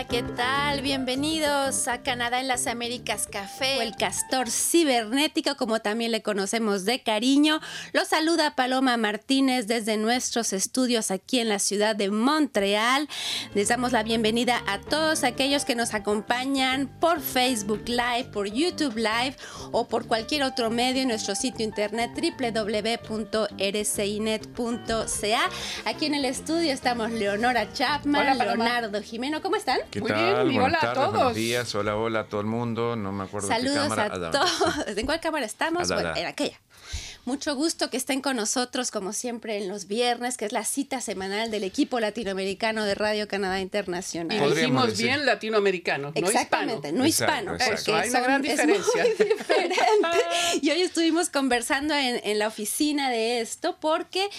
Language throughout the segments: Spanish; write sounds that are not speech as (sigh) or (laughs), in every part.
Hola, ¿qué tal? Bienvenidos a Canadá en las Américas Café, o el castor cibernético, como también le conocemos de cariño. Los saluda Paloma Martínez desde nuestros estudios aquí en la ciudad de Montreal. Les damos la bienvenida a todos aquellos que nos acompañan por Facebook Live, por YouTube Live o por cualquier otro medio en nuestro sitio internet www.rcinet.ca. Aquí en el estudio estamos Leonora Chapman, Leonardo Jimeno. ¿Cómo están? ¿Qué Muy tal? bien, y Buenas hola a todos. buenos días, hola, hola a todo el mundo. No me acuerdo Saludos qué cámara. a Ah, todos. ¿En cuál cámara estamos? Bueno, en aquella. Mucho gusto que estén con nosotros, como siempre, en los viernes, que es la cita semanal del equipo latinoamericano de Radio Canadá Y Internacional. Podríamos dijimos decir. bien latinoamericano, no hispano. Exactamente, no hispano. exacto. porque una son- gran es diferencia. (laughs) muy diferente. Y hoy estuvimos conversando en, en la oficina de esto porque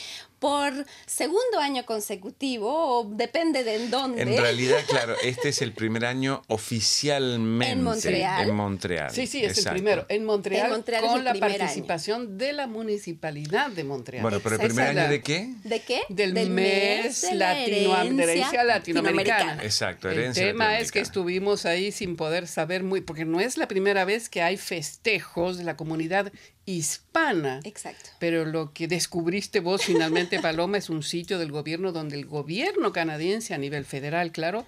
por segundo año consecutivo, o depende de en dónde. En realidad, claro, este es el primer año oficialmente En Montreal. en Montreal. Sí, sí, es Exacto. el primero. En Montreal, En Montreal es con el la participación de la municipalidad de Montreal. Bueno, pero el Exacto. primer año de qué? ¿De qué? del, mes, de la latino, de la herencia latinoamericana. latinoamericana. Exacto, El herencia tema es que estuvimos ahí sin poder saber muy, porque no es la primera vez que hay festejos de la comunidad hispana. Exacto. Pero lo que descubriste vos finalmente, (laughs) Paloma, es un sitio del gobierno donde el gobierno canadiense a nivel federal, claro,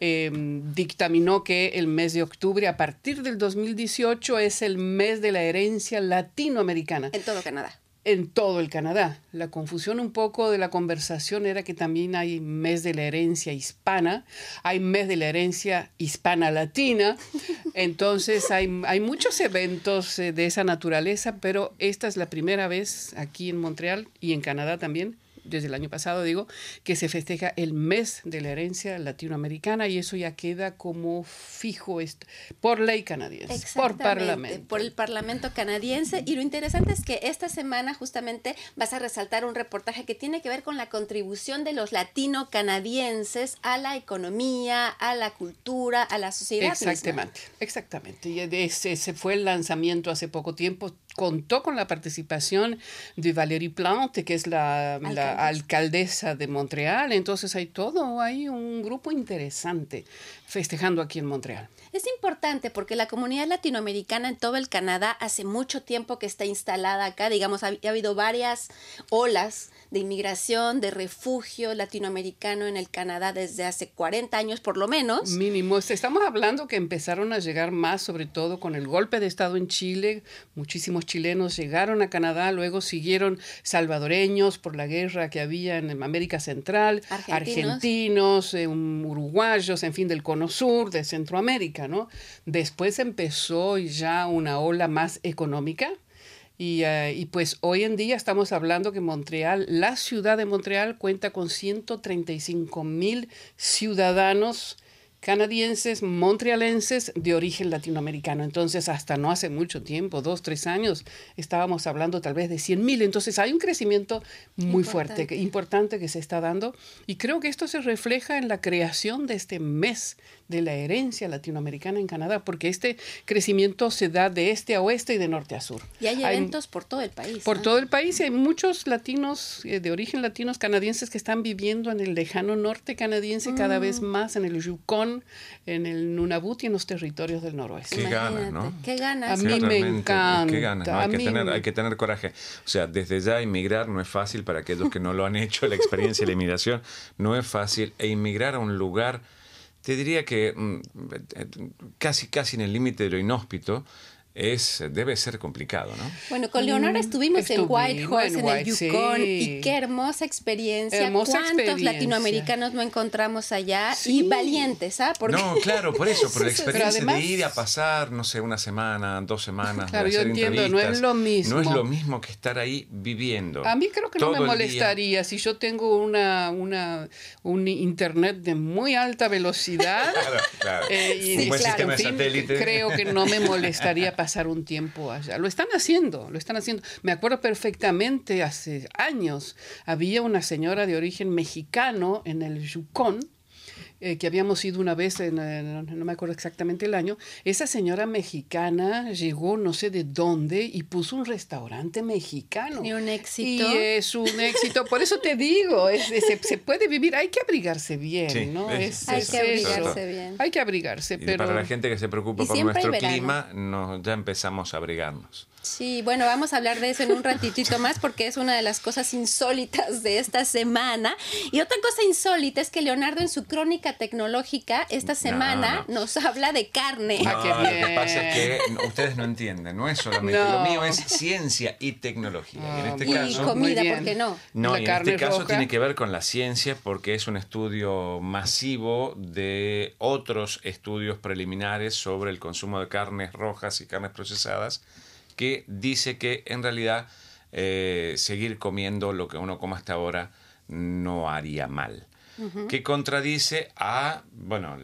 eh, dictaminó que el mes de octubre, a partir del 2018, es el mes de la herencia latinoamericana En todo Canadá. En todo el Canadá. La confusión un poco de la conversación era que también hay mes de la herencia hispana, hay mes de la herencia hispana-latina, (laughs) entonces hay, hay muchos eventos eh, de esa naturaleza, pero esta es la primera vez aquí en Montreal y en Canadá también. Desde el año pasado, digo, que se festeja el mes de la herencia latinoamericana y eso ya queda como fijo por ley canadiense, por parlamento. Por el Parlamento canadiense. Y lo interesante es que esta semana justamente vas a resaltar un reportaje que tiene que ver con la contribución de los latino-canadienses a la economía, a la cultura, a la sociedad. misma. Exactamente, exactamente. Y ese, ese fue el lanzamiento hace poco tiempo. Contó con la participación de Valérie Plante, que es la, la Alcaldesa. alcaldesa de Montreal. Entonces hay todo, hay un grupo interesante festejando aquí en Montreal. Es importante porque la comunidad latinoamericana en todo el Canadá hace mucho tiempo que está instalada acá. Digamos, ha, ha habido varias olas de inmigración, de refugio latinoamericano en el Canadá desde hace 40 años por lo menos. Mínimo. Estamos hablando que empezaron a llegar más, sobre todo con el golpe de Estado en Chile. Muchísimos chilenos llegaron a Canadá, luego siguieron salvadoreños por la guerra que había en América Central, Argentinos. argentinos, eh, uruguayos, en fin, del Cono Sur, de Centroamérica, ¿no? Después empezó ya una ola más económica. Y, eh, y pues hoy en día estamos hablando que Montreal, la ciudad de Montreal cuenta con 135 mil ciudadanos canadienses, montrealenses de origen latinoamericano. Entonces, hasta no hace mucho tiempo, dos, tres años, estábamos hablando tal vez de 100 mil. Entonces, hay un crecimiento muy fuerte, que- importante que se está dando. Y creo que esto se refleja en la creación de este mes de la herencia latinoamericana en Canadá, porque este crecimiento se da de este a oeste y de norte a sur. Y hay eventos por todo el país. Por todo el país y hay muchos latinos eh, de origen latinos canadienses que están viviendo en el lejano norte canadiense cada vez Mm. más, en el Yukon, en el Nunavut y en los territorios del noroeste. Qué ganas, Imagínate, ¿no? Qué ganas. A Sí, mí me encanta, Qué ganas, ¿no? a Hay que, tener, me- hay que tener coraje. O sea, desde ya inmigrar no es fácil para aquellos que no lo han hecho, la experiencia de la inmigración no es fácil. E inmigrar a un lugar, te diría que mm, eh, casi, casi en el límite de lo inhóspito, es, debe ser complicado, ¿no? Bueno, con Leonora estuvimos en estuvimos Whitehorse, en, en el White- Yukon, sí. y qué hermosa experiencia. Hermosa ¿Cuántos experiencia. latinoamericanos no encontramos allá? Sí. Y valientes, ¿ah? Porque No, claro, por eso, por (laughs) la experiencia además- de ir a pasar, no sé, una semana, dos semanas. de Claro, yo hacer entiendo, no es lo mismo. No es lo mismo que estar ahí viviendo. A mí creo que no me molestaría si yo tengo una, una, un internet de muy alta velocidad. (laughs) Claro, claro. eh, y Un buen claro, sistema en de fin, satélite. Creo que no me molestaría (laughs) pasar un tiempo allá. Lo están haciendo, lo están haciendo. Me acuerdo perfectamente hace años había una señora de origen mexicano en el Yukon eh, que habíamos ido una vez, en, no me acuerdo exactamente el año, esa señora mexicana llegó no sé de dónde y puso un restaurante mexicano. Y un éxito. Y es un éxito, por eso te digo, se, puede vivir, hay que abrigarse bien, ¿no? hay que abrigarse bien. Hay que abrigarse, pero... Para la gente que se preocupa por nuestro clima, no, ya empezamos a abrigarnos. Sí, bueno, vamos a hablar de eso en un ratitito más porque es una de las cosas insólitas de esta semana. Y otra cosa insólita es que Leonardo en su crónica tecnológica esta semana nos habla de carne. Ah, lo que pasa es que (laughs) ustedes no entienden, no es solamente lo mío, es ciencia y tecnología. y, en este caso, comida, ¿por qué no? No, en este caso tiene que ver con la ciencia porque es un estudio masivo de otros estudios preliminares sobre el consumo de carnes rojas y carnes procesadas que dice que en realidad eh, seguir comiendo lo que uno coma hasta ahora no haría mal. que contradice a bueno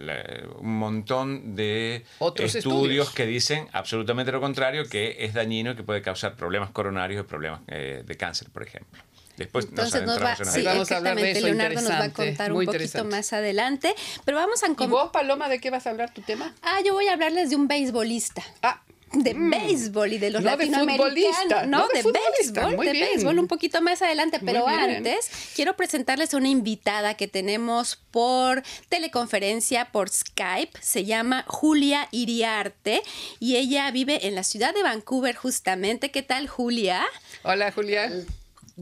un montón de estudios, que dicen absolutamente lo contrario, que es dañino y que puede causar problemas coronarios y problemas eh, de cáncer, por ejemplo. Después Entonces nos, va, sí, vamos a hablar de eso, Leonardo nos va a contar un poquito más adelante. Pero vamos a... ¿Y vos, Paloma, de qué vas a hablar tu tema? Ah, yo voy a hablarles de un beisbolista. Ah, de mm. béisbol y de los latinoamericanos. no, de, béisbol, de béisbol un poquito más adelante, pero antes quiero presentarles a una invitada que tenemos por teleconferencia, por Skype, se llama Julia Iriarte y ella vive en la ciudad de Vancouver justamente. ¿Qué tal, Julia? Hola, Julia.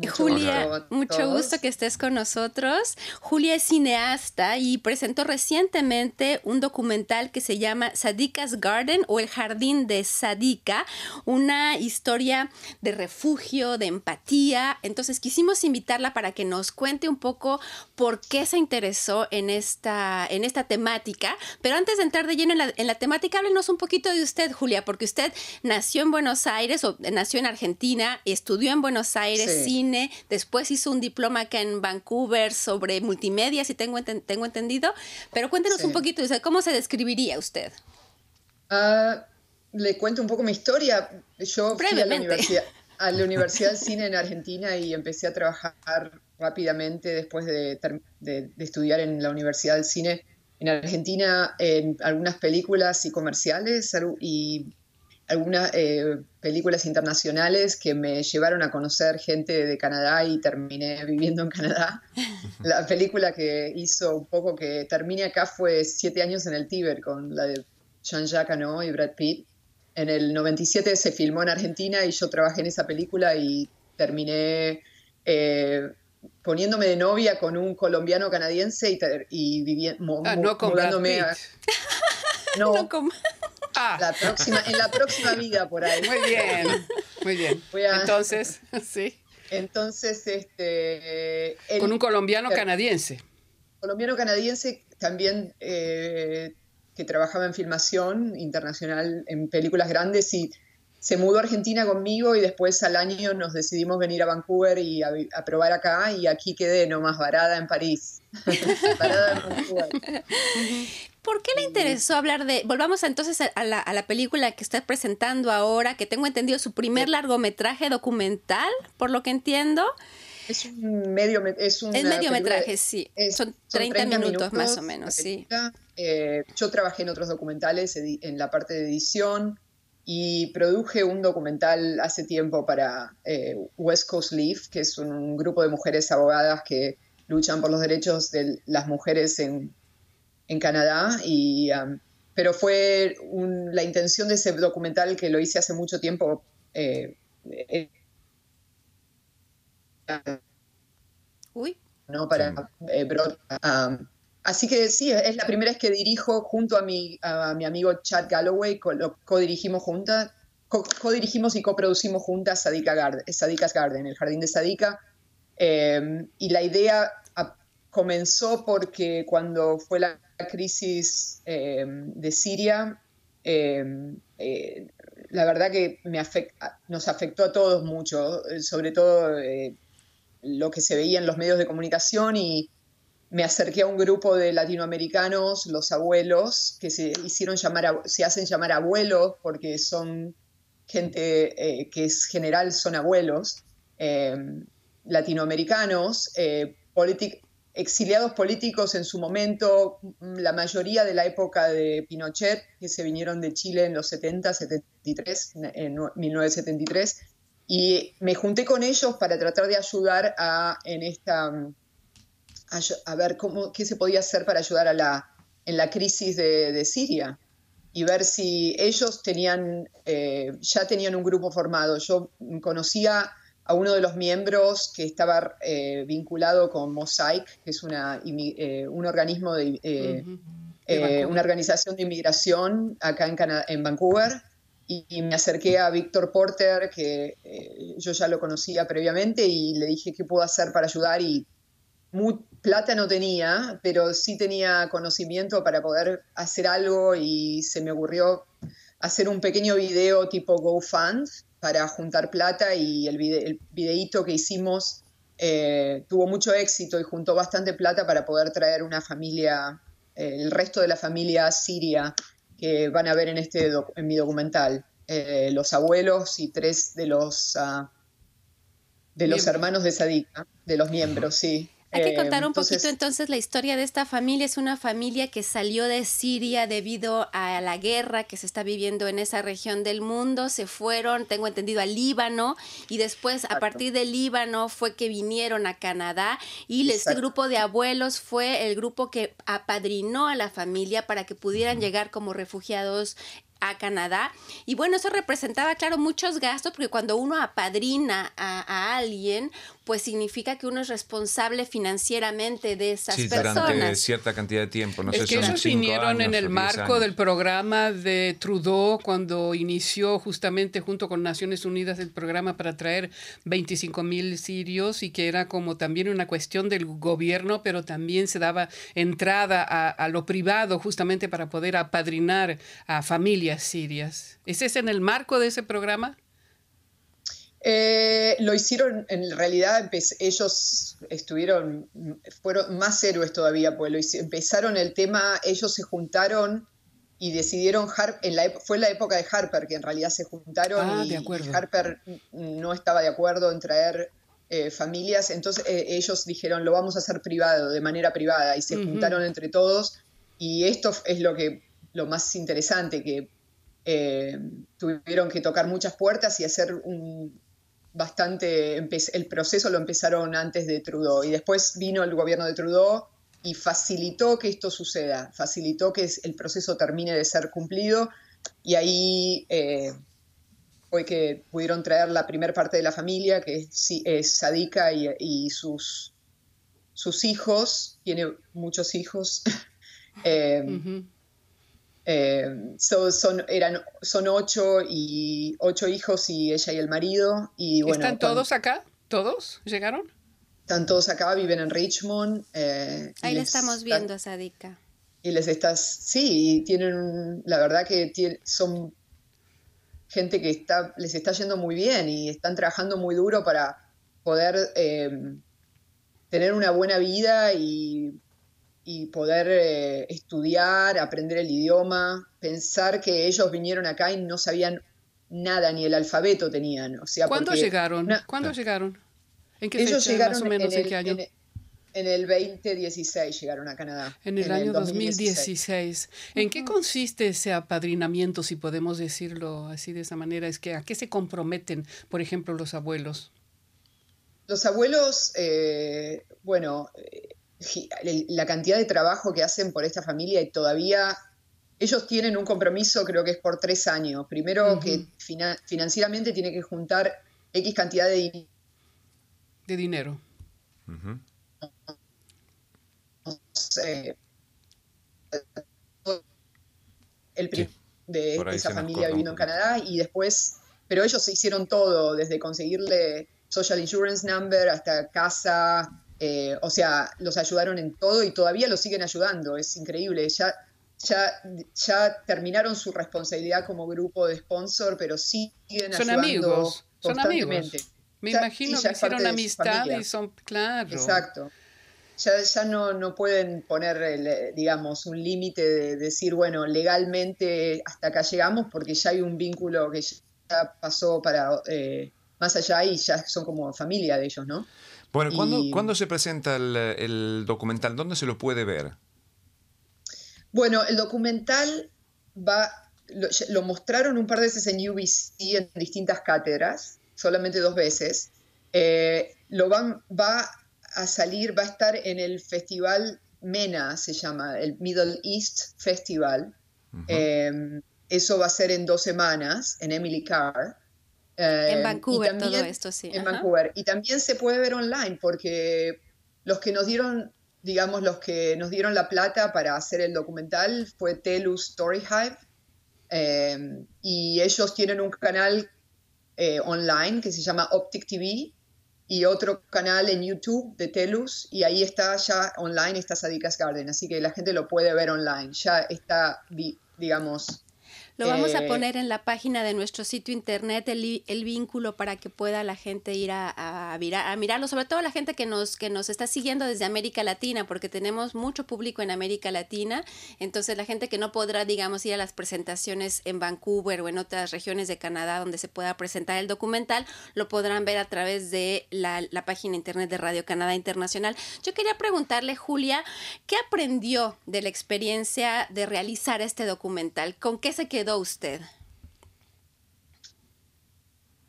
Julia, mucho gusto que estés con nosotros. Julia es cineasta y presentó recientemente un documental que se llama Sadika's Garden o El Jardín de Sadika, una historia de refugio, de empatía. Entonces quisimos invitarla para que nos cuente un poco por qué se interesó en esta, en esta temática. Pero antes de entrar de lleno en la, en la temática, háblenos un poquito de usted, Julia, porque usted nació en Buenos Aires o nació en Argentina, estudió en Buenos Aires, sí después hizo un diploma acá en Vancouver sobre multimedia, si tengo, tengo entendido, pero cuéntenos un poquito, ¿cómo se describiría usted? Ah, le cuento un poco mi historia. Yo fui a la, universidad, (laughs) a la Universidad del Cine en Argentina y empecé a trabajar rápidamente después de, de, estudiar en la Universidad del Cine en Argentina en algunas películas y comerciales y algunas eh, películas internacionales que me llevaron a conocer gente de Canadá y terminé (laughs) viviendo en Canadá. La película que hizo un poco que termine acá fue Siete años en el Tíber con la de Jean-Jacques Hano y Brad Pitt. En el 97 se filmó en Argentina y yo trabajé en esa película y terminé eh, poniéndome de novia con un colombiano canadiense y, y viviendo, ah, no con Brad Pitt. (laughs) (laughs) no, no con... Ah. La próxima, en la próxima vida por ahí. Muy bien, muy bien. Entonces, (laughs) sí. Entonces, este... Con un colombiano canadiense. Colombiano canadiense también eh, que trabajaba en filmación internacional en películas grandes y se mudó a Argentina conmigo y después al año nos decidimos venir a Vancouver y a, a probar acá y aquí quedé nomás varada en París. (laughs) varada en Vancouver. (laughs) ¿Por qué le interesó hablar de... Volvamos entonces a la, a la, película que está presentando ahora, que tengo entendido su primer largometraje documental, por lo que entiendo. Es un medio es un mediometraje, sí. son, 30 minutos, más o menos, sí. Eh, yo trabajé en otros documentales en la parte de edición y produje un documental hace tiempo para eh, West Coast Leaf, que es un grupo de mujeres abogadas que luchan por los derechos de las mujeres en en Canadá, y, um, pero fue la intención de ese documental que lo hice hace mucho tiempo. Eh, eh, Uy. ¿no? Para eh, um, así que sí, es la primera vez que dirijo junto a mi, a mi amigo Chad Galloway, co-dirigimos juntas, co-dirigimos y coproducimos juntas Sadika Garden, Sadika's Garden, el jardín de Sadika. y la idea comenzó porque cuando fue la crisis em, de Siria, em, eh, la verdad que nos afectó a todos mucho, sobre todo eh, lo que se veía en los medios de comunicación y me acerqué a un grupo de latinoamericanos, los abuelos, que se hicieron llamar, se hacen llamar abuelos porque son gente eh, que es general, son abuelos, em, latinoamericanos, exiliados políticos en su momento, la mayoría de la época de Pinochet, que se vinieron de Chile en los 70, 73, en 1973, y me junté con ellos para tratar de ayudar a, en esta, a, ver cómo, qué se podía hacer para ayudar a la, en la crisis de, Siria y ver si ellos tenían, eh, ya tenían un grupo formado. Yo conocía a uno de los miembros que estaba eh, vinculado con Mosaic, que es una, eh, un organismo de, eh, una organización de inmigración acá en, en Vancouver, y, me acerqué a Víctor Porter, que yo ya lo conocía previamente, y le dije qué puedo hacer para ayudar, y plata no tenía, pero sí tenía conocimiento para poder hacer algo, y se me ocurrió hacer un pequeño video tipo GoFund, para juntar plata y el, videíto que hicimos eh, tuvo mucho éxito y juntó bastante plata para poder traer una familia, eh, el resto de la familia siria que van a ver en, este en mi documental. Eh, los abuelos y tres de los, ah, de los hermanos de Sadika, de los miembros, sí. Hay que contar un poquito entonces la historia de esta familia. Es una familia que salió de Siria debido a la guerra que se está viviendo en esa región del mundo. Se fueron, tengo entendido, al Líbano y después a partir del Líbano fue que vinieron a Canadá y este grupo de abuelos fue el grupo que apadrinó a la familia para que pudieran llegar como refugiados a Canadá. Y bueno, eso representaba, claro, muchos gastos, porque cuando uno apadrina a, alguien, pues significa que uno es responsable financieramente de esas sí, personas. Durante cierta cantidad de tiempo. No es sé, que ellos vinieron en el marco del programa de Trudeau cuando inició justamente junto con Naciones Unidas el programa para traer 25 mil sirios y que era como también una cuestión del gobierno, pero también se daba entrada a, a lo privado justamente para poder apadrinar a familias sirias. ¿Es ese en el marco de ese programa? Eh, lo hicieron, en realidad ellos estuvieron, fueron más héroes todavía, pues empezaron el tema, ellos se juntaron y decidieron, en la, fue la época de Harper que en realidad se juntaron ah, y, Harper no estaba de acuerdo en traer eh, familias, entonces eh, ellos dijeron lo vamos a hacer privado, de manera privada, y se juntaron entre todos y esto es lo que lo más interesante, que tuvieron que tocar muchas puertas y hacer un, bastante, el proceso lo empezaron antes de Trudeau y después vino el gobierno de Trudeau y facilitó que esto suceda, facilitó que el proceso termine de ser cumplido y ahí eh, fue que pudieron traer la primera parte de la familia, que es, es Sadika y, sus, sus hijos, tiene muchos hijos. (laughs) eh, eh, son, eran, son ocho, y, ocho hijos y ella y el marido. Y, bueno, ¿Están todos acá? ¿Todos llegaron? Están todos acá, viven en Richmond. Eh, Ahí le estamos viendo a Sadika. Y les estás, sí, tienen, la verdad que son gente que está, les está yendo muy bien y están trabajando muy duro para poder eh, tener una buena vida y y poder eh, estudiar, aprender el idioma, pensar que ellos vinieron acá y no sabían nada, ni el alfabeto tenían. O sea, ¿Cuándo llegaron? ¿Cuándo llegaron? ¿En qué ellos llegaron más o menos, en, el, qué año? En, el 2016 llegaron a Canadá. En el año 2016. ¿En qué consiste ese apadrinamiento, si podemos decirlo así de esa manera? Es que a qué se comprometen, por ejemplo, los abuelos. Los abuelos, eh, bueno, la cantidad de trabajo que hacen por esta familia y todavía ellos tienen un compromiso, creo que es por tres años. Primero que financieramente tiene que juntar X cantidad de, de dinero. el de esa familia viviendo en Canadá y después, pero ellos hicieron todo, desde conseguirle social insurance number hasta casa, eh, o sea, los ayudaron en todo y todavía los siguen ayudando, es increíble. Ya, ya, ya terminaron su responsabilidad como grupo de sponsor, pero siguen son amigos, son amigos. Me imagino que hicieron amistad y son, claro. Exacto. Ya, ya no, no pueden poner, digamos, un límite de decir, bueno, legalmente hasta acá llegamos porque ya hay un vínculo que ya pasó para eh, más allá y ya son como familia de ellos, ¿no? Bueno, ¿cuándo, se presenta el, documental? ¿Dónde se lo puede ver? Bueno, el documental va, lo, mostraron un par de veces en UBC en distintas cátedras, solamente dos veces. Eh, lo van, va a salir, va a estar en el festival MENA, se llama, el Middle East Festival. Em, eso va a ser en dos semanas en Emily Carr. En em, Vancouver, todo esto, sí. En Vancouver. Y también se puede ver online porque los que nos dieron, digamos, los que nos dieron la plata para hacer el documental fue Telus Story Hive. Em, y ellos tienen un canal eh, online que se llama Optic TV y otro canal en YouTube de Telus y ahí está ya online está Sadikas Garden, así que la gente lo puede ver online, ya está, digamos, lo vamos a eh, poner en la página de nuestro sitio internet el, el vínculo para que pueda la gente ir a, a, a, mirarlo, sobre todo la gente que nos, que nos está siguiendo desde América Latina, porque tenemos mucho público en América Latina, entonces la gente que no podrá, digamos, ir a las presentaciones en Vancouver o en otras regiones de Canadá donde se pueda presentar el documental, lo podrán ver a través de la, la página internet de Radio Canadá Internacional. Yo quería preguntarle, Julia, ¿qué aprendió de la experiencia de realizar este documental? ¿Con qué se quedó? usted?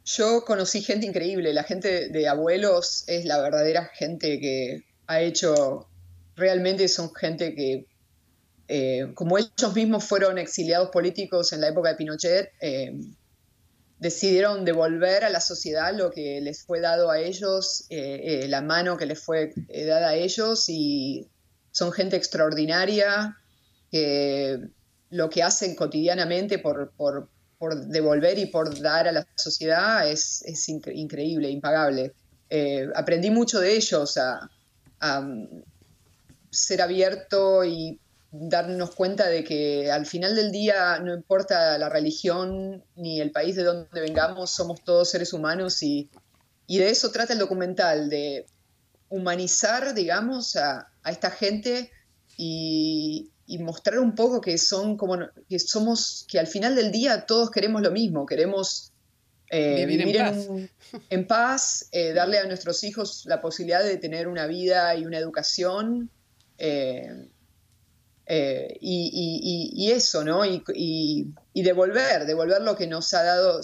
Yo conocí gente increíble, la gente de abuelos es la verdadera gente que ha hecho, realmente son gente que, eh, como ellos mismos fueron exiliados políticos en la época de Pinochet, eh, decidieron devolver a la sociedad lo que les fue dado a ellos, eh, la mano que les fue dada a ellos y son gente extraordinaria que lo que hacen cotidianamente por, devolver y por dar a la sociedad es, increíble, impagable. Eh, aprendí mucho de ellos a, ser abierto y darnos cuenta de que al final del día no importa la religión ni el país de donde vengamos, somos todos seres humanos y, de eso trata el documental, de humanizar, digamos, a, a esta gente y, y mostrar un poco que son como que somos que al final del día todos queremos lo mismo queremos eh, vivir, en paz, eh, darle a nuestros hijos la posibilidad de tener una vida y una educación eh, y, eso no y, devolver devolver lo que nos ha dado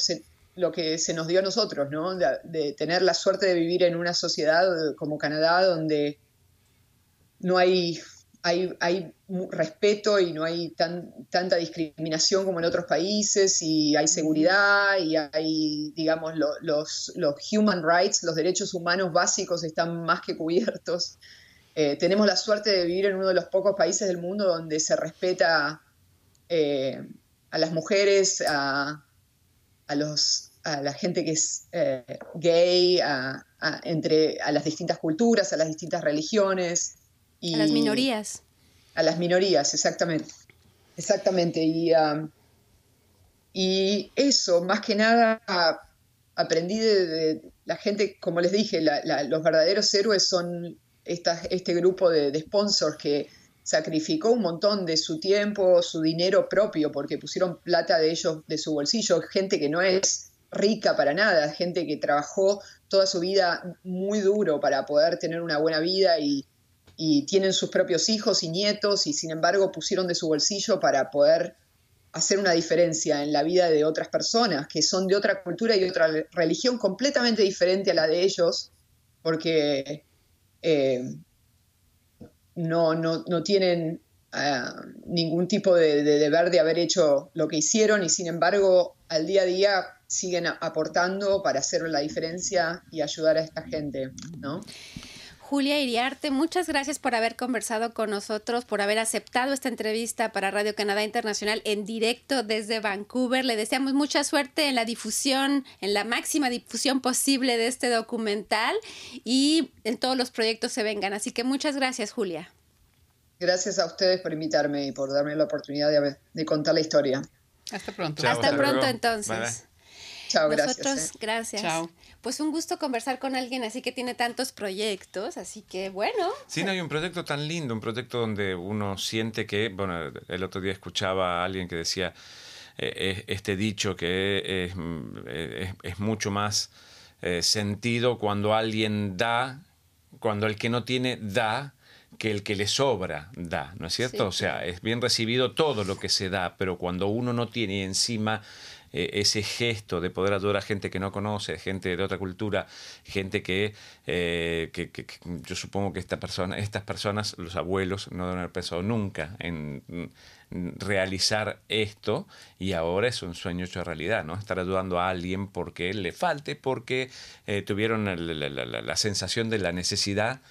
lo que se nos dio a nosotros no de tener la suerte de vivir en una sociedad como Canadá donde no hay hay, respeto y no hay tanta discriminación como en otros países y hay seguridad y hay, digamos, los, human rights, los derechos humanos básicos están más que cubiertos. Eh, tenemos la suerte de vivir en uno de los pocos países del mundo donde se respeta eh, a las mujeres, a, los, a la gente que es eh, gay, entre, a las distintas culturas, a las distintas religiones a las minorías. A las minorías, exactamente. Exactamente. Y, um, y eso, más que nada, aprendí de, la gente, como les dije, los verdaderos héroes son este grupo de, sponsors que sacrificó un montón de su tiempo, su dinero propio, porque pusieron plata de ellos, de su bolsillo, gente que no es rica para nada, gente que trabajó toda su vida muy duro para poder tener una buena vida y, y tienen sus propios hijos y nietos y sin embargo pusieron de su bolsillo para poder hacer una diferencia en la vida de otras personas que son de otra cultura y otra religión completamente diferente a la de ellos, porque eh, no, no, no, tienen ah, ningún tipo de, de, deber de haber hecho lo que hicieron y sin embargo al día a día siguen aportando para hacer la diferencia y ayudar a esta gente, ¿no? Julia Iriarte, muchas gracias por haber conversado con nosotros, por haber aceptado esta entrevista para Radio Canadá Internacional en directo desde Vancouver. Le deseamos mucha suerte en la difusión, en la máxima difusión posible de este documental y en todos los proyectos se vengan. Así que muchas gracias, Julia. Gracias a ustedes por invitarme y por darme la oportunidad de, contar la historia. Hasta pronto. hasta, pronto entonces. Chao, Nosotros, gracias. Eh. gracias. Chao. Pues un gusto conversar con alguien así que tiene tantos proyectos, así que bueno. Sí, no hay un proyecto tan lindo, un proyecto donde uno siente que, bueno, el otro día escuchaba a alguien que decía eh, este dicho que es, es, mucho más eh, sentido cuando alguien da cuando el que no tiene da, que el que le sobra da, ¿no es cierto? o sea, es bien recibido todo lo que se da, pero cuando uno no tiene encima eh, ese gesto de poder ayudar a gente que no conoce, gente de otra cultura, gente que, eh, que, yo supongo que esta persona, estas personas, los abuelos, no deben haber pensado nunca en realizar esto y ahora es un sueño hecho realidad, ¿no? Estar ayudando a alguien porque le falte, porque eh, tuvieron la sensación de la necesidad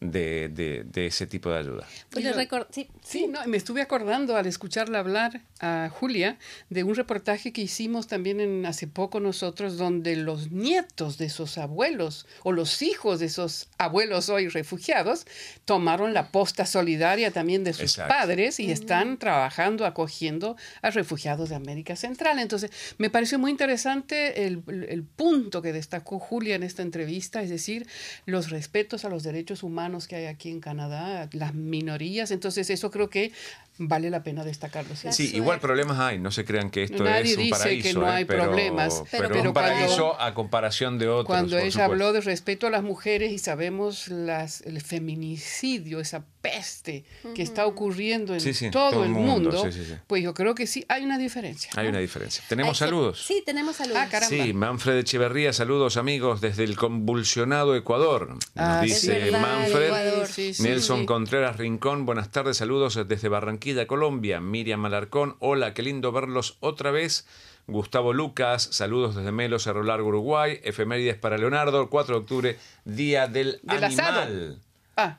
de, de, ese tipo de ayuda. Pues sí, sí. no, me estuve acordando al escucharla hablar a Julia de un reportaje que hicimos también en, hace poco nosotros donde los nietos de esos abuelos o los hijos de esos abuelos hoy refugiados tomaron la posta solidaria también de sus padres y están trabajando, acogiendo a refugiados de América Central. Entonces, me pareció muy interesante el, el punto que destacó Julia en esta entrevista, es decir, los respetos a los derechos humanos que hay aquí en Canadá, las minorías. Entonces, eso creo que vale la pena destacarlo. Sí, igual problemas hay, no se crean que esto es un paraíso. que no ¿eh? hay problemas. Pero, pero, un paraíso a comparación de otros. Cuando ella habló de respeto a las mujeres y sabemos las, el feminicidio, esa peste que está ocurriendo en todo, el mundo, pues yo creo que sí hay una diferencia. Hay una diferencia. ¿Tenemos saludos? Sí, tenemos saludos. Ah, sí, Manfred Echeverría, saludos amigos desde el convulsionado Ecuador. Nos ah, dice Manfred. Nelson Contreras Rincón, buenas tardes, saludos desde Barranquilla de Colombia. Miriam Malarcón, hola, qué lindo verlos otra vez. Gustavo Lucas, saludos desde Melo, Cerro Largo, Uruguay. Efemérides para Leonardo, 4 de octubre, Día del, Animal. Ah,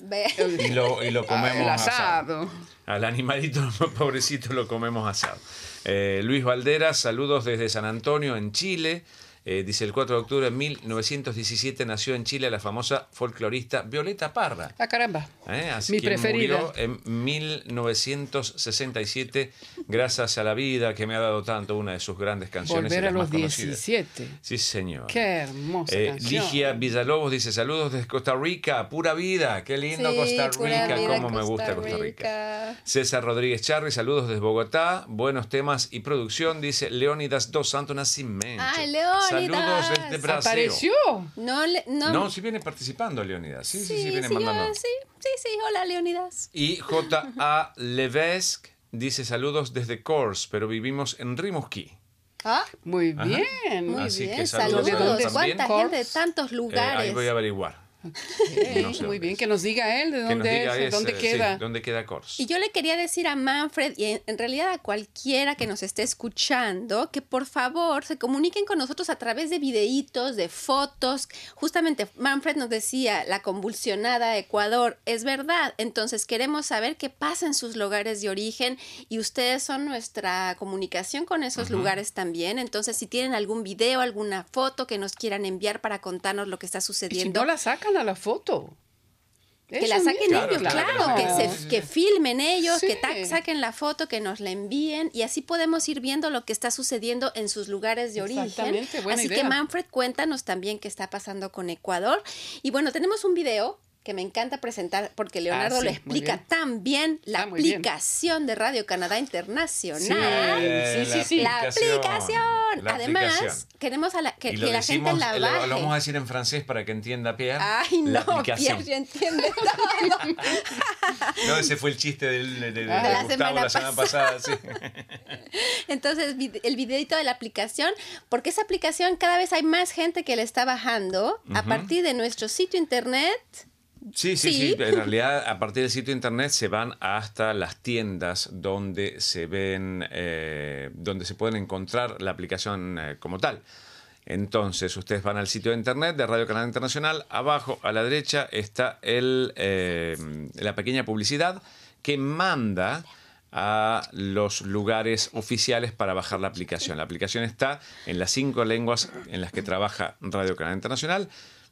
y, lo, y lo comemos asado. Al animalito, (laughs) pobrecito, lo comemos asado. Eh, Luis Valderas, saludos desde San Antonio, en Chile. Eh, dice el 4 de octubre de 1917 nació en Chile la famosa folclorista Violeta Parra. Ah, caramba. ¿Eh? Mi preferida. Murió en 1967 gracias a la vida que me ha dado tanto una de sus grandes canciones. Volver a los 17. Sí, señor. Qué hermosa eh, Ligia Villalobos dice saludos desde Costa Rica, pura vida. Qué lindo Costa Rica, cómo me gusta Costa Rica. César Rodríguez Charri, saludos desde Bogotá. Buenos temas y producción, dice Leónidas Dos Santos Nascimento. ¡Ay, León! Saludos desde Brasil. ¿Apareció? No, no. no, sí viene participando Leonidas. Sí, sí, sí, viene mandando. sí, sí, sí, hola Leonidas. Y J.A. Levesque dice saludos desde Kors, pero vivimos en Rimouski. Ah, muy bien. Muy bien, saludos. ¿De ¿Cuánta gente de tantos lugares? Eh, ahí voy a averiguar muy bien, que nos diga él de dónde es, dónde queda. dónde queda Kors. Y yo le quería decir a Manfred y en, realidad a cualquiera que nos esté escuchando que por favor se comuniquen con nosotros a través de videitos, de fotos. Justamente Manfred nos decía la convulsionada Ecuador, es verdad. Entonces queremos saber qué pasa en sus lugares de origen y ustedes son nuestra comunicación con esos lugares también. Entonces si tienen algún video, alguna foto que nos quieran enviar para contarnos lo que está sucediendo. no la sacan a la foto. Que la saquen ellos, claro, que, que, filmen ellos, que saquen la foto, que nos la envíen y así podemos ir viendo lo que está sucediendo en sus lugares de origen. Así que Manfred, cuéntanos también qué está pasando con Ecuador. Y bueno, tenemos un video que me encanta presentar porque Leonardo ah, le explica tan bien la aplicación de Radio Canadá Internacional. Sí, sí, sí. La aplicación. Además, queremos a la, que, la gente la baje. Lo, vamos a decir en francés para que entienda Pierre. Ay, no, Pierre ya entiende todo. (laughs) no, ese fue el chiste del, de, de, la Gustavo la semana pasada. sí. (laughs) Entonces, el videito de la aplicación, porque esa aplicación cada vez hay más gente que le está bajando a partir de nuestro sitio internet Sí, sí, sí, En realidad, a partir del sitio internet se van hasta las tiendas donde se ven, eh, donde se pueden encontrar la aplicación eh, como tal. Entonces, ustedes van al sitio de internet de Radio Canal Internacional. Abajo a la derecha está el, eh, la pequeña publicidad que manda a los lugares oficiales para bajar la aplicación. La aplicación está en las cinco lenguas en las que trabaja Radio Canal Internacional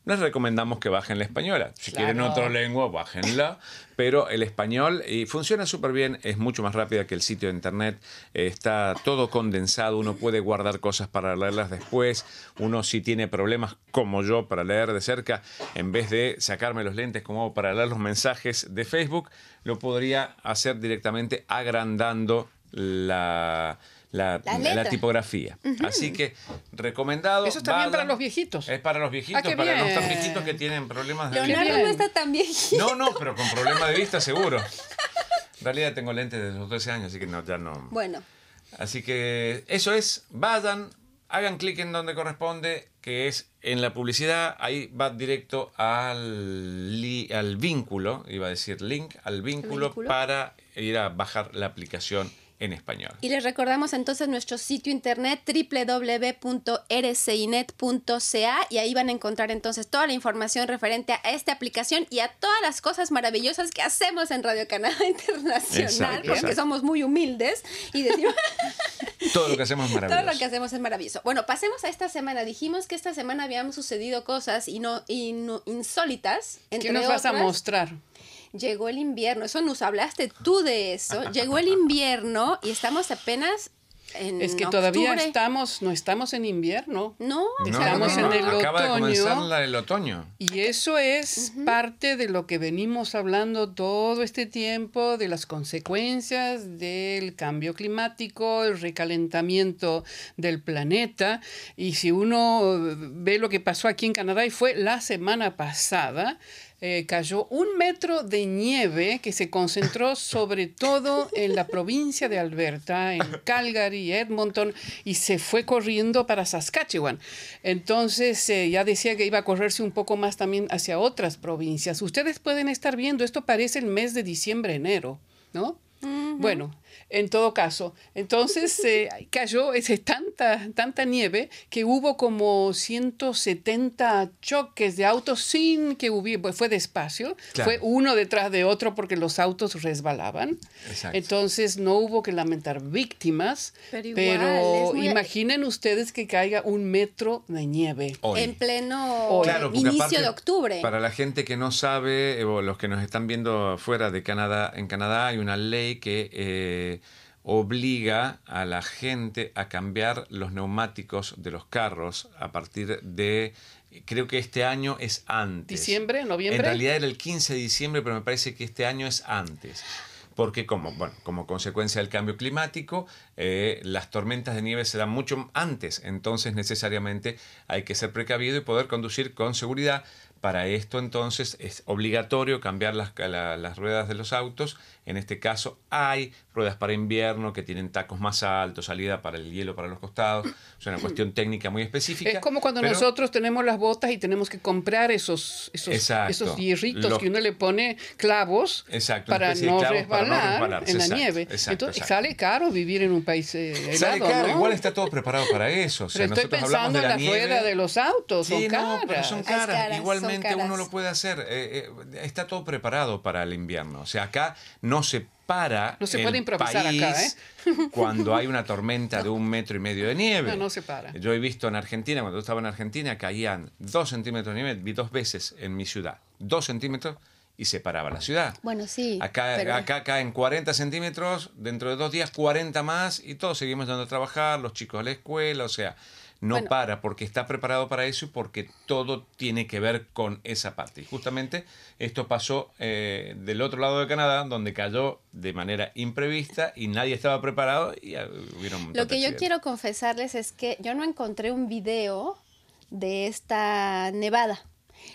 les recomendamos que bajen la española. Si quieren otra lengua, bájenla. Pero el español y funciona súper bien, es mucho más rápida que el sitio de internet. está todo condensado, uno puede guardar cosas para leerlas después. Uno si tiene problemas como yo para leer de cerca, en vez de sacarme los lentes como para leer los mensajes de Facebook, lo podría hacer directamente agrandando la la, tipografía. Así que recomendado. Eso está bien para los viejitos. Es para los viejitos, ah, para los tan viejitos que tienen problemas de vista. Leonardo no está tan viejito. No, no, pero con problemas de vista seguro. En realidad tengo lentes desde los 12 años, así que no, ya no. Bueno. Así que eso es, vayan, hagan clic en donde corresponde, que es en la publicidad, ahí va directo al, al vínculo, iba a decir link, al vínculo, para ir a bajar la aplicación en español. Y les recordamos entonces nuestro sitio internet www.rcinet.ca y ahí van a encontrar entonces toda la información referente a esta aplicación y a todas las cosas maravillosas que hacemos en Radio Canadá (laughs) Internacional, porque somos muy humildes y decimos... (laughs) todo lo que hacemos es maravilloso. Todo lo que hacemos es maravilloso. Bueno, pasemos a esta semana. Dijimos que esta semana habían sucedido cosas y no, insólitas. ¿Qué nos vas a mostrar? Llegó el invierno, eso nos hablaste tú de eso, llegó el invierno y estamos apenas en es que todavía estamos, no estamos en invierno. No, estamos en el Acaba otoño. De comenzar el otoño. Y eso es parte de lo que venimos hablando todo este tiempo, de las consecuencias del cambio climático, el recalentamiento del planeta. Y si uno ve lo que pasó aquí en Canadá, y fue la semana pasada, eh, cayó un metro de nieve que se concentró sobre todo en la provincia de Alberta, en (laughs) Calgary, Edmonton, y se fue corriendo para Saskatchewan. Entonces eh, ya decía que iba a correrse un poco más también hacia otras provincias. Ustedes pueden estar viendo, esto parece el mes de diciembre, enero, ¿no? Bueno, en todo caso, entonces (laughs) eh, cayó ese, tanta, tanta nieve que hubo como 170 choques de autos sin que hubiera, pues fue despacio, fue uno detrás de otro porque los autos resbalaban. Entonces no hubo que lamentar víctimas, pero, imaginen ustedes que caiga un metro de nieve. En pleno inicio de octubre. Para la gente que no sabe, o los que nos están viendo fuera de Canadá, en Canadá hay una ley que... Eh, obliga a la gente a cambiar los neumáticos de los carros a partir de, creo que este año es antes. ¿Diciembre? ¿Noviembre? En realidad era el 15 de diciembre, pero me parece que este año es antes. Porque como, bueno, como consecuencia del cambio climático, eh, las tormentas de nieve se dan mucho antes, entonces necesariamente hay que ser precavido y poder conducir con seguridad para esto entonces es obligatorio cambiar las, las, ruedas de los autos. En este caso hay ruedas para invierno que tienen tacos más altos, salida para el hielo para los costados. Es una cuestión técnica muy específica. Es como cuando nosotros tenemos las botas y tenemos que comprar esos, esos, esos hierritos que uno le pone clavos para, no resbalar en la nieve. Entonces sale caro vivir en un país eh, Sale caro, igual está todo preparado para eso. pero estoy pensando en la, rueda de los autos, son caras. son caras. Igualmente uno lo puede hacer. Eh, eh, está todo preparado para el invierno. O sea, acá no se para. No se puede improvisar acá, ¿eh? (laughs) Cuando hay una tormenta de un metro y medio de nieve. No, no se para. Yo he visto en Argentina, cuando estaba en Argentina, caían dos centímetros de nieve. Vi dos veces en mi ciudad. Dos centímetros y se paraba la ciudad. Bueno, sí. Acá, acá caen 40 centímetros, dentro de dos días 40 más y todos seguimos yendo a trabajar, los chicos a la escuela, o sea, no para porque está preparado para eso y porque todo tiene que ver con esa parte. Y justamente esto pasó eh, del otro lado de Canadá, donde cayó de manera imprevista y nadie estaba preparado y hubieron Lo que yo quiero confesarles es que yo no encontré un video de esta nevada.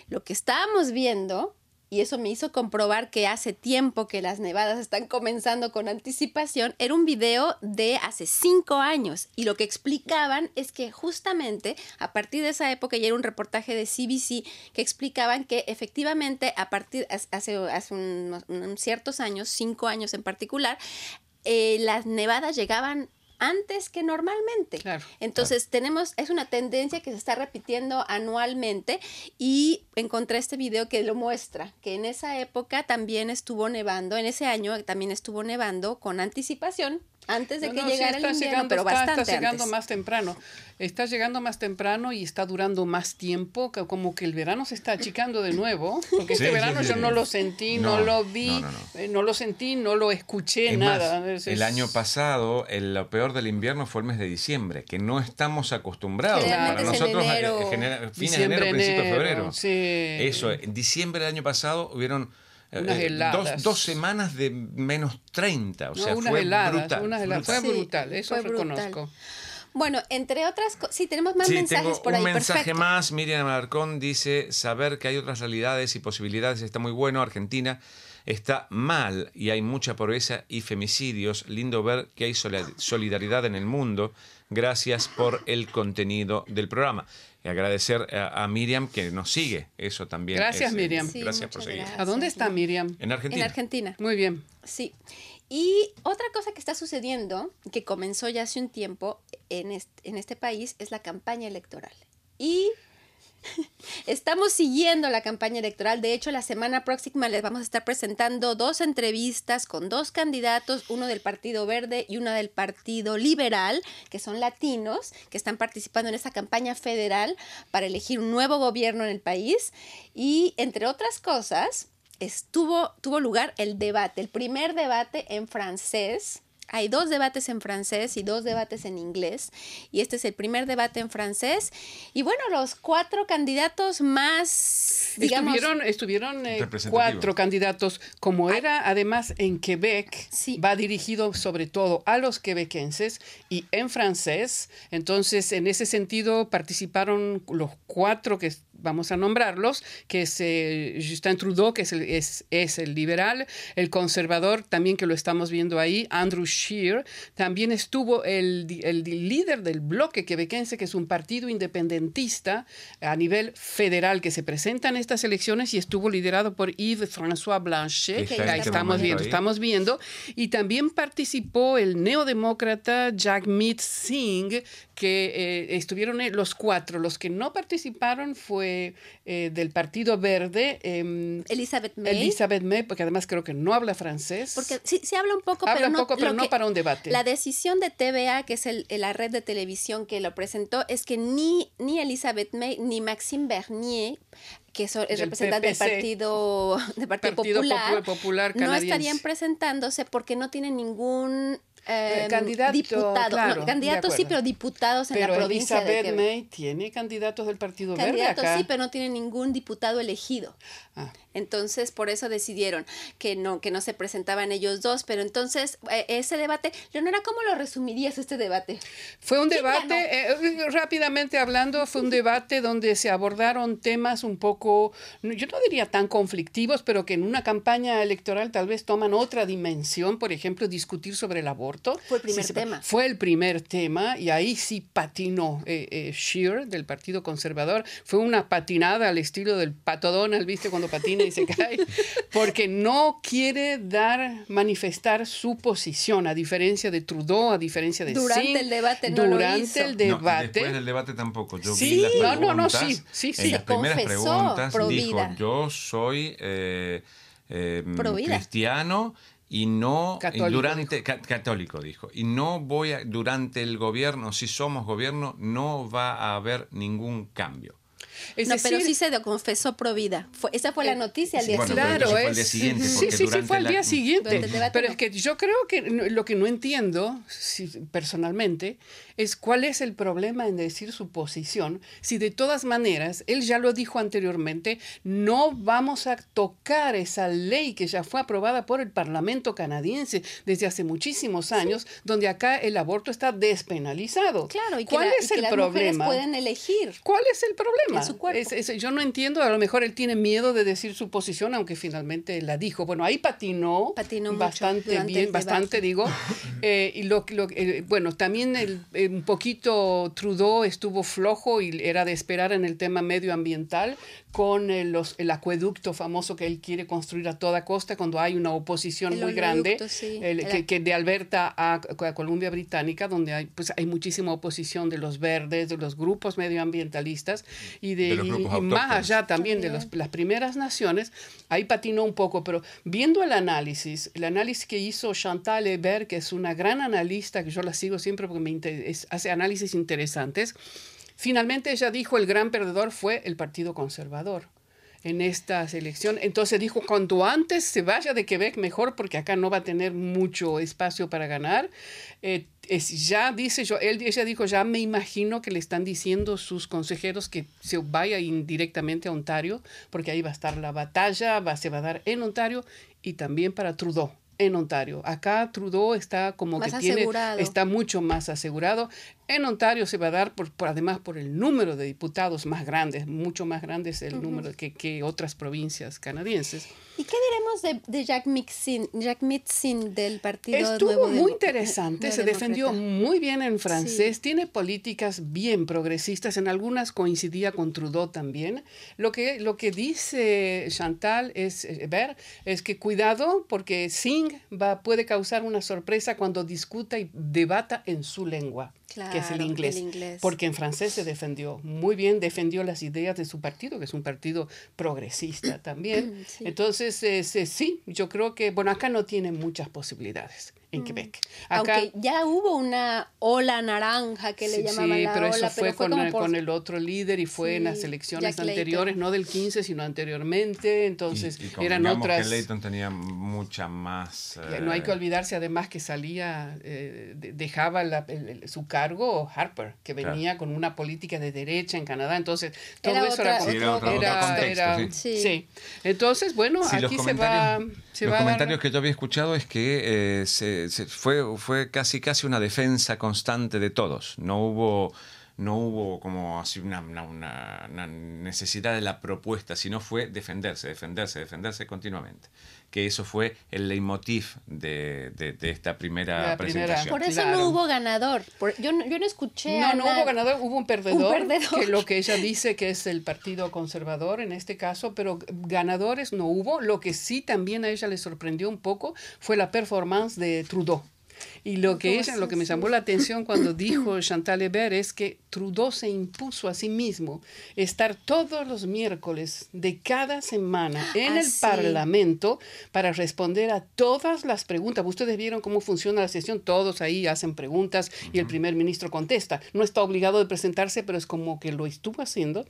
Lo que estábamos viendo y eso me hizo comprobar que hace tiempo que las nevadas están comenzando con anticipación, era un video de hace cinco años y lo que explicaban es que justamente a partir de esa época ya era un reportaje de CBC que explicaban que efectivamente a partir hace, hace ciertos años, cinco años en particular, eh, las nevadas llegaban antes que normalmente. Entonces tenemos, es una tendencia que se está repitiendo anualmente y encontré este video que lo muestra, que en esa época también estuvo nevando, en ese año también estuvo nevando con anticipación, antes de que llegara el invierno, pero bastante está llegando más temprano. Está llegando más temprano y está durando más tiempo, como que el verano se está achicando de nuevo, porque este verano yo no lo sentí, no, lo vi, eh, no, lo sentí, no lo escuché, nada. el año pasado, el, lo peor del invierno fue el mes de diciembre, que no estamos acostumbrados. Para nosotros, fines de enero, principios de febrero. Eso, en diciembre del año pasado hubieron dos, semanas de menos 30, o sea, fue brutal. Fue brutal, eso reconozco. Bueno, entre otras cosas, sí, tenemos más mensajes por ahí. Un mensaje más, Miriam Alarcón dice, saber que hay otras realidades y posibilidades está muy bueno. Argentina está mal y hay mucha pobreza y femicidios. Lindo ver que hay solidaridad en el mundo. Gracias por el contenido del programa. Y agradecer a, Miriam que nos sigue. Eso también. Gracias, Miriam. gracias por seguir. ¿A dónde está Miriam? En Argentina. En Argentina. Muy bien. Sí. Y otra cosa que está sucediendo, que comenzó ya hace un tiempo en este, país, es la campaña electoral. Y (laughs) Estamos siguiendo la campaña electoral. De hecho, la semana próxima les vamos a estar presentando dos entrevistas con dos candidatos, uno del Partido Verde y una del Partido Liberal, que son latinos, que están participando en esta campaña federal para elegir un nuevo gobierno en el país. Y entre otras cosas, estuvo, tuvo lugar el debate, el primer debate en francés. Hay dos debates en francés y dos debates en inglés. Y este es el primer debate en francés. Y bueno, los cuatro candidatos más, digamos... Estuvieron, estuvieron eh, cuatro candidatos. Como era además en Quebec, va dirigido sobre todo a los quebequenses y en francés. Entonces, en ese sentido, participaron los cuatro que vamos a nombrarlos, que es eh, Justin Trudeau, que es el, es, es el, liberal, el conservador, también que lo estamos viendo ahí, Andrew Scheer, también estuvo el, el líder del bloque quebequense, que es un partido independentista a nivel federal que se presenta en estas elecciones y estuvo liderado por Yves-François Blanchet, que ahí estamos viendo, estamos viendo, y también participó el neodemócrata Jagmeet Singh, que eh, estuvieron eh, los cuatro. Los que no participaron fue eh, del Partido Verde. Em, Elizabeth May. Elizabeth May, porque además creo que no habla francés. Porque sí, sí habla un poco, habla pero, un no, poco, pero no para un debate. La decisión de TVA, que es el, la red de televisión que lo presentó, es que ni, ni Elizabeth May ni Maxime Bernier que es representante del Partido, del Partido, Popular, no estarían presentándose porque no tienen ningún eh, candidato, diputado, candidatos sí, pero diputados en la provincia Elizabeth de May tiene candidatos del Partido candidatos, Verde sí, pero no tiene ningún diputado elegido. Ah. Entonces, por eso decidieron que no, que no se presentaban ellos dos. Pero entonces, eh, ese debate, Leonora, ¿cómo lo resumirías este debate? Fue un debate, eh, rápidamente hablando, fue un debate donde se abordaron temas un poco, yo no diría tan conflictivos, pero que en una campaña electoral tal vez toman otra dimensión. Por ejemplo, discutir sobre el aborto. Fue el primer tema. Fue el primer tema y ahí sí patinó eh, eh Shear del Partido Conservador. Fue una patinada al estilo del Pato Donald, ¿viste? Cuando patina y se cae, (laughs) porque no quiere dar, manifestar su posición, a diferencia de Trudeau, a diferencia de Durante el debate no Durante lo el debate. después del debate tampoco. Yo sí, vi las preguntas, no, no, sí, sí, sí. En las primeras preguntas dijo, yo soy eh, eh, cristiano y no católico. durante católico dijo y no voy a durante el gobierno si somos gobierno no va a haber ningún cambio no, pero sí se confesó pro vida. Fue, esa fue la eh, noticia al día siguiente. Claro, es, siguiente, sí, sí, sí, fue al día siguiente. Pero es que yo creo que lo que no entiendo, personalmente, es cuál es el problema en decir su posición, si de todas maneras, él ya lo dijo anteriormente, no vamos a tocar esa ley que ya fue aprobada por el Parlamento canadiense desde hace muchísimos años, donde acá el aborto está despenalizado. Claro, y que, ¿Cuál es el las problema? pueden elegir. ¿Cuál es el problema? Yo no entiendo, a lo mejor él tiene miedo de decir su posición, aunque finalmente la dijo. Bueno, ahí patinó, patinó bastante bien, bastante digo. (laughs) Eh, y lo, lo eh, bueno, también el eh, un poquito Trudeau estuvo flojo y era de esperar en el tema medioambiental con el, los, el acueducto famoso que él quiere construir a toda costa cuando hay una oposición muy grande que, de Alberta a, Columbia Británica donde hay pues hay muchísima oposición de los verdes de los grupos medioambientalistas y de, más allá también, de las primeras naciones ahí patinó un poco pero viendo el análisis el análisis que hizo Chantal Hebert que es una gran analista que yo la sigo siempre porque me hace análisis interesantes. Finalmente ella dijo el gran perdedor fue el Partido Conservador. en esta selección. Entonces dijo, cuanto antes se vaya de Quebec, mejor, porque acá no va a tener mucho espacio para ganar. Eh, es, ya dice yo, él, ella dijo, ya me imagino que le están diciendo sus consejeros que se vaya indirectamente a Ontario, porque ahí va a estar la batalla, va, se va a dar en Ontario y también para Trudeau en Ontario. Acá Trudeau está como que tiene, está mucho más asegurado. En Ontario se va a dar, por, además, por el número de diputados más grandes, mucho más grandes el número que, que, otras provincias canadienses. ¿Y qué diremos de, de Jack, Mixin, Jack Mitzin del Partido Estuvo muy interesante, se defendió muy bien en francés, tiene políticas bien progresistas, en algunas coincidía con Trudeau también. Lo que, lo que dice Chantal es, eh, ver, es que cuidado porque Singh va, puede causar una sorpresa cuando discuta y debata en su lengua que es el inglés, Porque en francés se defendió muy bien, defendió las ideas de su partido, que es un partido progresista también. (clears throat) Entonces, sí, yo creo que, bueno, acá no tiene muchas posibilidades en mm. Quebec. Aunque ya hubo una ola naranja que le llamaban sí, la pero eso fue, con, el, con, el, otro líder y fue en las elecciones anteriores, no del 15, sino anteriormente, entonces eran otras... que Leighton tenía mucha más... No hay que eh, olvidarse además que salía, eh, dejaba su cargo Harper, que venía con una política de derecha en Canadá, entonces todo eso era, era, sí. Entonces, bueno, aquí se va... Se los comentarios que yo había escuchado es que eh, se fue, fue casi, casi una defensa constante de todos. No hubo, no hubo como así una, una, necesidad de la propuesta, sino fue defenderse, defenderse, defenderse continuamente. Que eso fue el leitmotiv de, de, esta primera, presentación. Por eso no hubo ganador. yo, no, yo no escuché. No, no hubo ganador, hubo un perdedor, un perdedor. Que lo que ella dice que es el Partido Conservador en este caso, pero ganadores no hubo. Lo que sí también a ella le sorprendió un poco fue la performance de Trudeau. Y lo que ella, lo que me llamó la atención cuando dijo Chantal Hebert es que Trudeau se impuso a sí mismo estar todos los miércoles de cada semana en el Parlamento para responder a todas las preguntas. Ustedes vieron cómo funciona la sesión, todos ahí hacen preguntas y el primer ministro contesta. No está obligado de presentarse, pero es como que lo estuvo haciendo.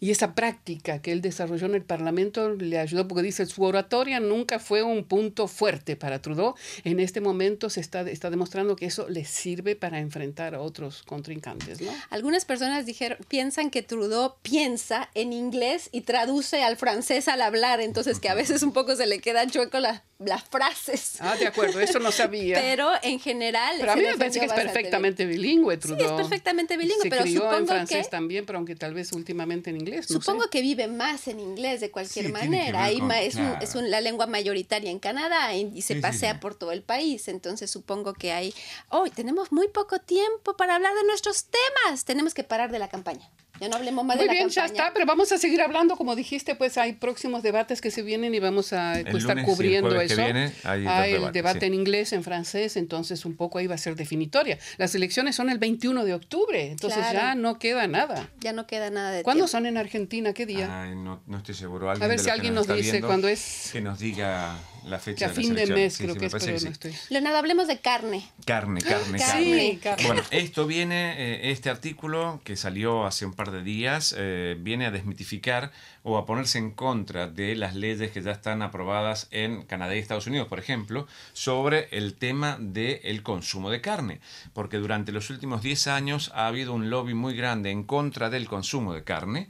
Y esa práctica que él desarrolló en el Parlamento le ayudó porque dice, su oratoria nunca fue un punto fuerte para Trudeau. En este momento se está, está demostrando que eso le sirve para enfrentar a otros contrincantes. ¿no? Algunas personas dijeron, piensan que Trudeau piensa en inglés y traduce al francés al hablar, entonces que a veces un poco se le quedan chueco las, las frases. Ah, de acuerdo, eso no sabía. (laughs) pero en general... Pero a mí me parece que es perfectamente bilingüe Trudeau. Sí, es perfectamente bilingüe, se pero crió supongo en francés también, pero aunque tal vez últimamente en inglés. supongo que vive más en inglés de cualquier manera. Ahí es, es la lengua mayoritaria en Canadá y, se pasea por todo el país, entonces supongo que hay... Hoy tenemos muy poco tiempo para hablar de nuestros temas. Tenemos que parar de la campaña. Ya no hablemos más Muy de bien, la campaña. ya está, pero vamos a seguir hablando. Como dijiste, pues hay próximos debates que se vienen y vamos a pues, estar cubriendo eso. hay, el debate en inglés, en francés, entonces un poco ahí va a ser definitoria. Las elecciones son el 21 de octubre, entonces ya no queda nada. Ya no queda nada de ¿Cuándo son en Argentina? ¿Qué día? Ay, no, no, estoy seguro. a ver si alguien nos, dice cuándo es. Que nos diga la fecha. Que a fin de mes creo que es, pero no estoy. Leonardo, hablemos de carne. Carne, carne, (gasps) carne. carne. Bueno, esto viene, eh, este artículo que salió hace un par de días, eh, viene a desmitificar o a ponerse en contra de las leyes que ya están aprobadas en Canadá y Estados Unidos, por ejemplo, sobre el tema del consumo de carne. Porque durante los últimos 10 años ha habido un lobby muy grande en contra del consumo de carne.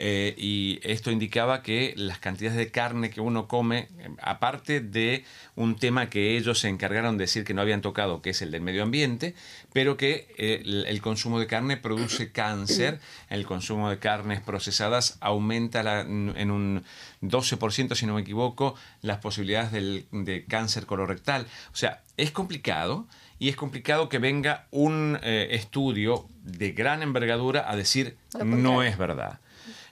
Eh, y esto indicaba que las cantidades de carne que uno come, eh, aparte de un tema que ellos se encargaron de decir que no habían tocado, que es el del medio ambiente, pero que eh, el, consumo de carne produce cáncer, el consumo de carnes procesadas aumenta en un 12%, si no me equivoco, las posibilidades de cáncer colorectal. O sea, es complicado y es complicado que venga un estudio de gran envergadura a decir no es verdad.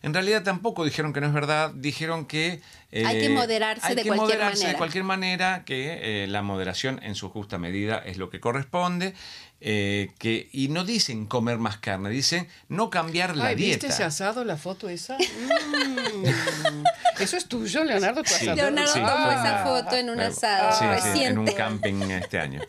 En realidad tampoco dijeron que no es verdad, dijeron que... hay que eh, moderarse, de, cualquier manera. de cualquier manera. que eh, la moderación en su justa medida es lo que corresponde. Eh, que, y no dicen comer más carne, dicen no cambiar la dieta. ¿Viste ese asado, la foto esa? (laughs) Mm. Eso es tuyo, Leonardo. Leonardo tomó esa foto en un asado reciente. en un camping este año.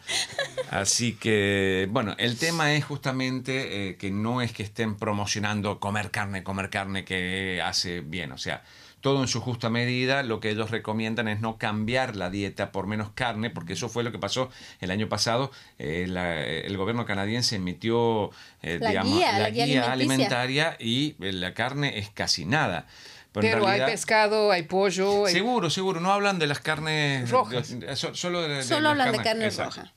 Así que, bueno, el tema es justamente que no es que estén promocionando comer carne, comer carne que hace bien. O sea, todo en su justa medida. Lo que ellos recomiendan es no cambiar la dieta por menos carne, porque eso fue lo que pasó el año pasado. Eh, el gobierno canadiense emitió eh, la, guía, alimentaria y eh, la carne es casi nada. Pero, hay pescado, hay pollo. Seguro, seguro. No hablan de las carnes rojas. solo hablan de carne roja.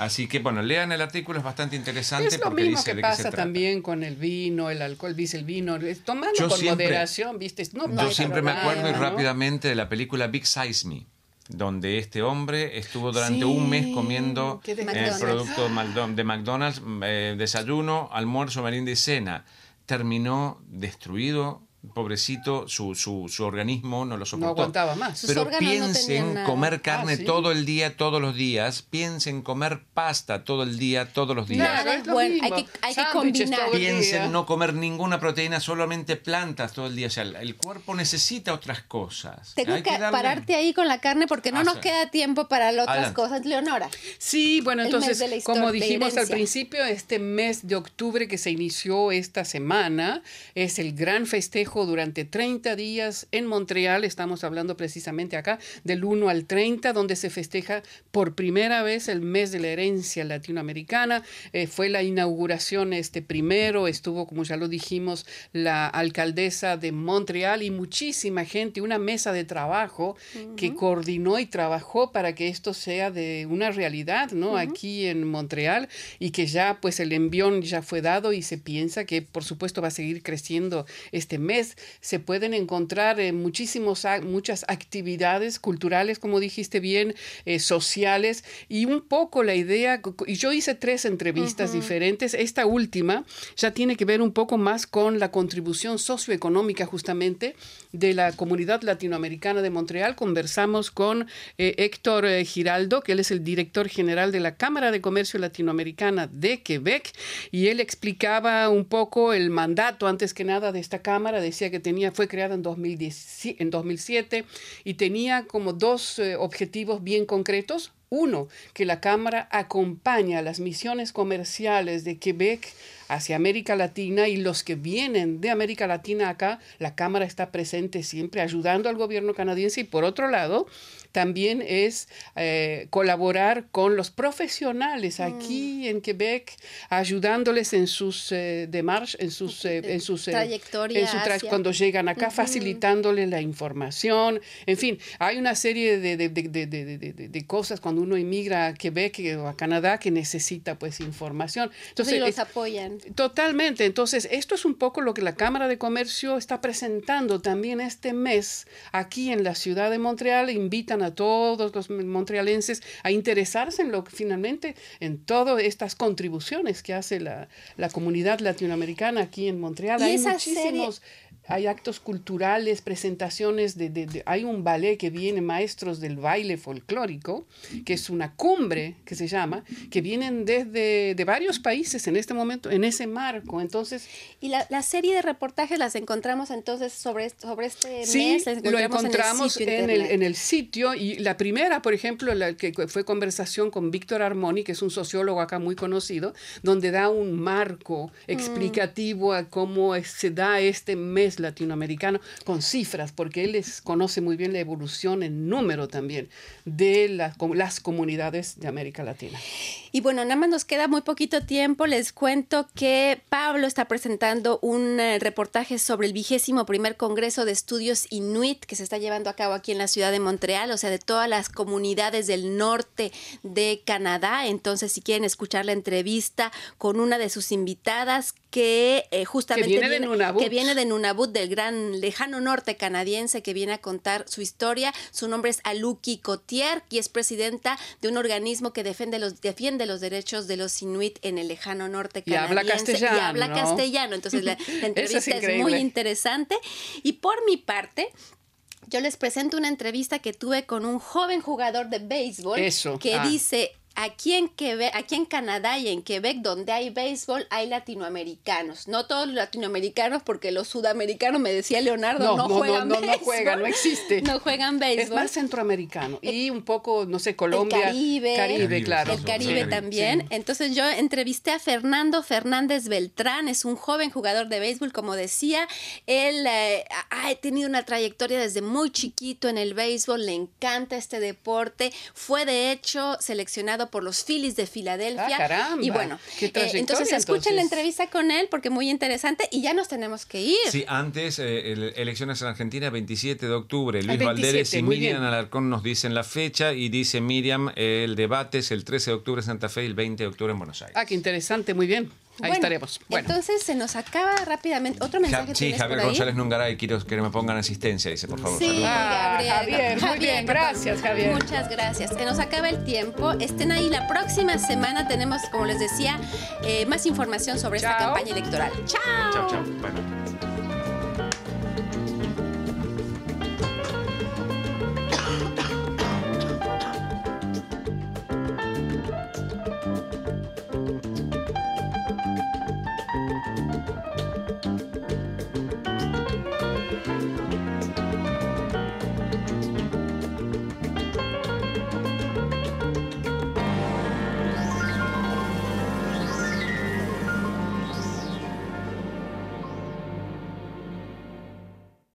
Así que bueno, lean el artículo, es bastante interesante. Es lo mismo que pasa también con el vino, el alcohol, dice el vino, tomando con moderación, ¿viste? yo siempre me acuerdo y rápidamente de la película Big Size Me donde este hombre estuvo durante un mes comiendo el producto de McDonald's, eh, desayuno, almuerzo, merienda y cena. Terminó destruido, pobrecito, su, su, su, organismo no lo soportó. No aguantaba más. Pero piensen en comer carne ah, todo el día, todos los días. Piensen en comer pasta todo el día, todos los días. Claro, bueno, hay que, hay que combinar. Piensen en no comer ninguna proteína, solamente plantas todo el día. O sea, el cuerpo necesita otras cosas. Tengo que, pararte ahí con la carne porque no nos queda tiempo para las otras cosas, Leonora. Sí, bueno, entonces, como dijimos al principio, este mes de octubre que se inició esta semana es el gran festejo durante 30 días en Montreal. Estamos hablando precisamente acá del 1 al 30, donde se festeja por primera vez el mes de la herencia latinoamericana. Eh, fue la inauguración este primero, estuvo, como ya lo dijimos, la alcaldesa de Montreal y muchísima gente, una mesa de trabajo que coordinó y trabajó para que esto sea de una realidad, ¿no? Aquí en Montreal y que ya pues el envión ya fue dado y se piensa que por supuesto va a seguir creciendo este mes se pueden encontrar en muchísimos, muchas actividades culturales, como dijiste bien, eh, sociales, y un poco la idea, y yo hice tres entrevistas diferentes, esta última ya tiene que ver un poco más con la contribución socioeconómica justamente de la comunidad latinoamericana de Montreal. Conversamos con eh, Héctor eh, Giraldo, que él es el director general de la Cámara de Comercio Latinoamericana de Quebec, y él explicaba un poco el mandato, antes que nada, de esta Cámara, de decía que tenía, fue creada en, 2010, en 2007 y tenía como dos eh, objetivos bien concretos. Uno, que la Cámara acompaña las misiones comerciales de Quebec hacia América Latina y los que vienen de América Latina acá, la Cámara está presente siempre ayudando al gobierno canadiense y por otro lado, también es eh, colaborar con los profesionales mm. aquí en Quebec, ayudándoles en sus eh, en sus, eh, en sus trayectorias, cuando llegan acá, facilitándoles la información. En fin, hay una serie de, de, de, cosas cuando uno inmigra a Quebec o a Canadá que necesita pues información. Entonces, los apoyan. Totalmente. Entonces, esto es un poco lo que la Cámara de Comercio está presentando también este mes aquí en la ciudad de Montreal. Invitan a todos los montrealenses a interesarse en lo que finalmente, en todas estas contribuciones que hace la, comunidad latinoamericana aquí en Montreal. Hay muchísimos hay actos culturales, presentaciones de, hay un ballet que viene, maestros del baile folclórico, que es una cumbre que se llama, que vienen desde de varios países en este momento, en ese marco. Entonces. Y la, serie de reportajes las encontramos entonces sobre, sobre este sí, mes. lo encontramos en el, en el, sitio. Y la primera, por ejemplo, la que fue conversación con Víctor Armoni, que es un sociólogo acá muy conocido, donde da un marco mm. explicativo a cómo se da este mes latinoamericano con cifras, porque él les conoce muy bien la evolución en número también de las comunidades de América Latina. Y bueno, nada más nos queda muy poquito tiempo. Les cuento que Pablo está presentando un eh, reportaje sobre el vigésimo primer Congreso de Estudios Inuit que se está llevando a cabo aquí en la ciudad de Montreal, o sea, de todas las comunidades del norte de Canadá. Entonces, si quieren escuchar la entrevista con una de sus invitadas que eh, justamente que viene, de Nunavut. que viene de Nunavut, del gran lejano norte canadiense, que viene a contar su historia. Su nombre es Aluki Cotier y es presidenta de un organismo que defiende los, defiende los derechos de los inuit en el lejano norte canadiense. Y habla castellano. Y habla castellano. Entonces la, (laughs) entrevista es, muy interesante. Y por mi parte, yo les presento una entrevista que tuve con un joven jugador de béisbol Eso. que ah. dice aquí en Quebec, aquí en Canadá y en Quebec, donde hay béisbol, hay latinoamericanos. No todos los latinoamericanos, porque los sudamericanos, me decía Leonardo, no, juegan no, béisbol. No, juegan, no existe. No juegan béisbol. Es más centroamericano. Y un poco, no sé, Colombia. El Caribe. Caribe, claro. El Caribe también. Entonces yo entrevisté a Fernando Fernández Beltrán, es un joven jugador de béisbol, como decía. Él eh, ha tenido una trayectoria desde muy chiquito en el béisbol, le encanta este deporte. Fue de hecho seleccionado por los Phillies de Filadelfia. Ah, caramba. Y bueno, Qué eh, trayectoria, entonces escuchen la entrevista con él porque muy interesante y ya nos tenemos que ir. Sí, antes, eh, el- elecciones en Argentina, 27 de octubre. Luis 27, Valderes y Miriam. Alarcón nos dicen la fecha y dice Miriam, eh, el debate es el 13 de octubre en Santa Fe y el 20 de octubre en Buenos Aires. Ah, qué interesante, muy bien. Ahí Bueno, estaremos. Bueno, Entonces se nos acaba rápidamente. Otro mensaje Ja- sí, Javier por ahí? González Nungaray, quiero que me pongan asistencia, dice, por favor. Sí. Ah, Gabriel. Javier, muy bien, gracias, Javier. Muchas gracias. Se nos acaba el tiempo. Estén ahí. La próxima semana tenemos, como les decía, eh, más información sobre esta campaña electoral. ¡Chao! Chao, chao. Bueno.